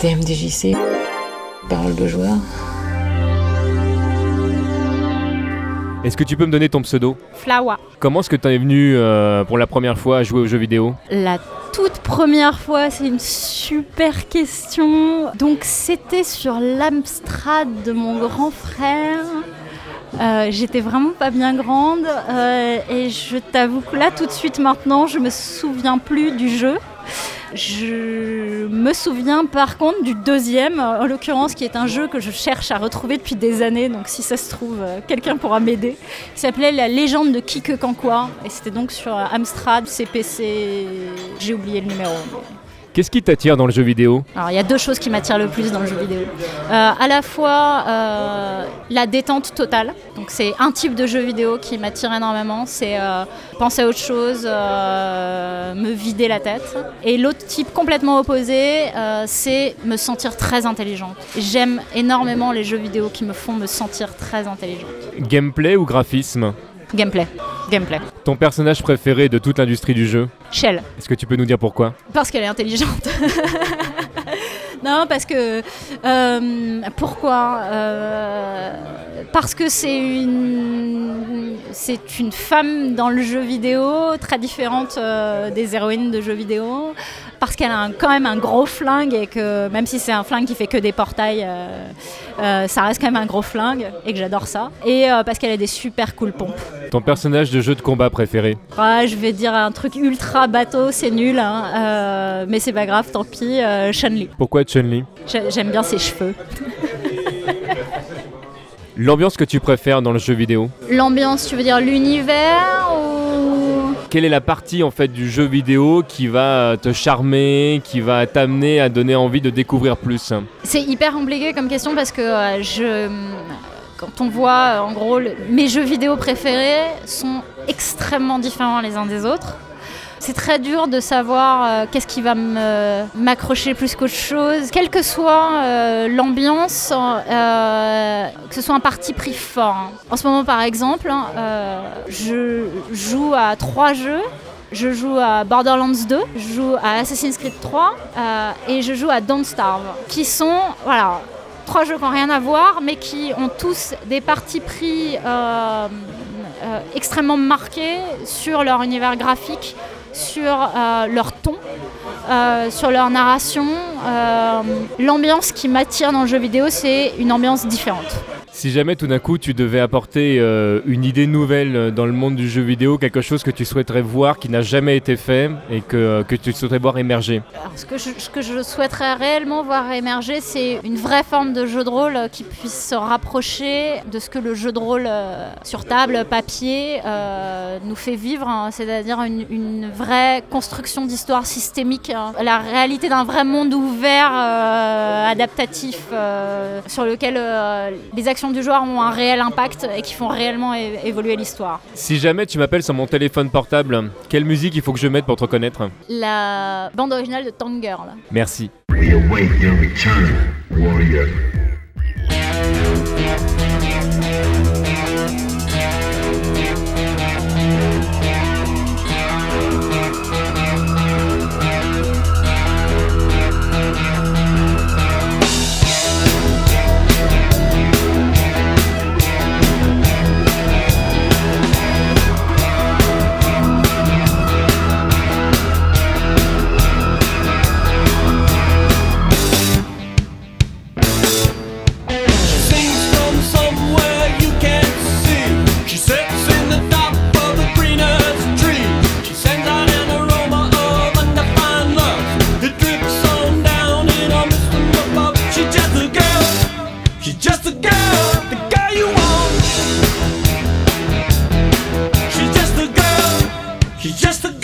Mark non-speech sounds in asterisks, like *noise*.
TMDJC, parole de joueur. Est-ce que tu peux me donner ton pseudo? Flawa. Comment est-ce que tu es venu euh, pour la première fois à jouer aux jeux vidéo? La toute première fois, c'est une super question. Donc c'était sur l'Amstrad de mon grand frère. Euh, J'étais vraiment pas bien grande euh, et je t'avoue que là tout de suite maintenant je me souviens plus du jeu. Je me souviens par contre du deuxième, en l'occurrence qui est un jeu que je cherche à retrouver depuis des années, donc si ça se trouve, euh, quelqu'un pourra m'aider. Il s'appelait La légende de Kike et c'était donc sur Amstrad, CPC, j'ai oublié le numéro. Qu'est-ce qui t'attire dans le jeu vidéo alors il y a deux choses qui m'attirent le plus dans le jeu vidéo. Euh, à la fois euh, la détente totale. Donc c'est un type de jeu vidéo qui m'attire énormément. C'est euh, penser à autre chose, euh, me vider la tête. Et l'autre type complètement opposé, c'est me sentir très intelligente. J'aime énormément les jeux vidéo qui me font me sentir très intelligente. Gameplay ou graphisme? Gameplay. Gameplay. Ton personnage préféré de toute l'industrie du jeu Shell. Est-ce que tu peux nous dire pourquoi? Parce qu'elle est intelligente. *laughs* non, parce que. euh, pourquoi Euh, Parce que c'est une. C'est une femme dans le jeu vidéo, très différente euh, des héroïnes de jeux vidéo. Parce qu'elle a un- quand même un gros flingue et que même si c'est un flingue qui fait que des portails, euh, euh, ça reste quand même un gros flingue et que j'adore ça. Et euh, parce qu'elle a des super cool pompes. Ton personnage de jeu de combat préféré Ouais, je vais dire un truc ultra bateau, c'est nul, hein, euh, mais c'est pas grave, tant pis. Euh, Chun-Li. Pourquoi Chun-Li J'ai- J'aime bien ses cheveux. L'ambiance que tu préfères dans le jeu vidéo L'ambiance, tu veux dire l'univers Quelle est la partie en fait du jeu vidéo qui va te charmer, qui va t'amener à donner envie de découvrir plus? C'est hyper compliqué comme question parce que euh, je, quand on voit, euh, en gros, mes jeux vidéo préférés sont extrêmement différents les uns des autres. C'est très dur de savoir euh, qu'est-ce qui va m'accrocher plus qu'autre chose. Quelle que soit euh, l'ambiance, euh, que ce soit un parti pris fort. hein. En ce moment, par exemple, hein, je joue à trois jeux. Je joue à Borderlands 2, je joue à Assassin's Creed 3 euh, et je joue à Don't Starve, qui sont voilà, trois jeux qui n'ont rien à voir, mais qui ont tous des partis pris extrêmement marqués sur leur univers graphique, sur euh, leur ton, euh, sur leur narration. Euh, L'ambiance qui m'attire dans le jeu vidéo, c'est une ambiance différente. Si jamais tout d'un coup tu devais apporter euh, une idée nouvelle euh, dans le monde du jeu vidéo, quelque chose que tu souhaiterais voir qui n'a jamais été fait et que, euh, que tu souhaiterais voir émerger? Ce, que je, souhaiterais réellement voir émerger, c'est une vraie forme de jeu de rôle qui puisse se rapprocher de ce que le jeu de rôle sur table, papier, nous fait vivre, hein, c'est-à-dire une, vraie construction d'histoire systémique, hein. la réalité d'un vrai monde ouvert, adaptatif, sur lequel les actions du joueur ont un réel impact et qui font réellement évoluer l'histoire. Si jamais tu m'appelles sur mon téléphone portable, quelle musique il faut que je mette pour te reconnaître? La bande originale de Tank Girl. Merci. We await your return, warrior. He's just a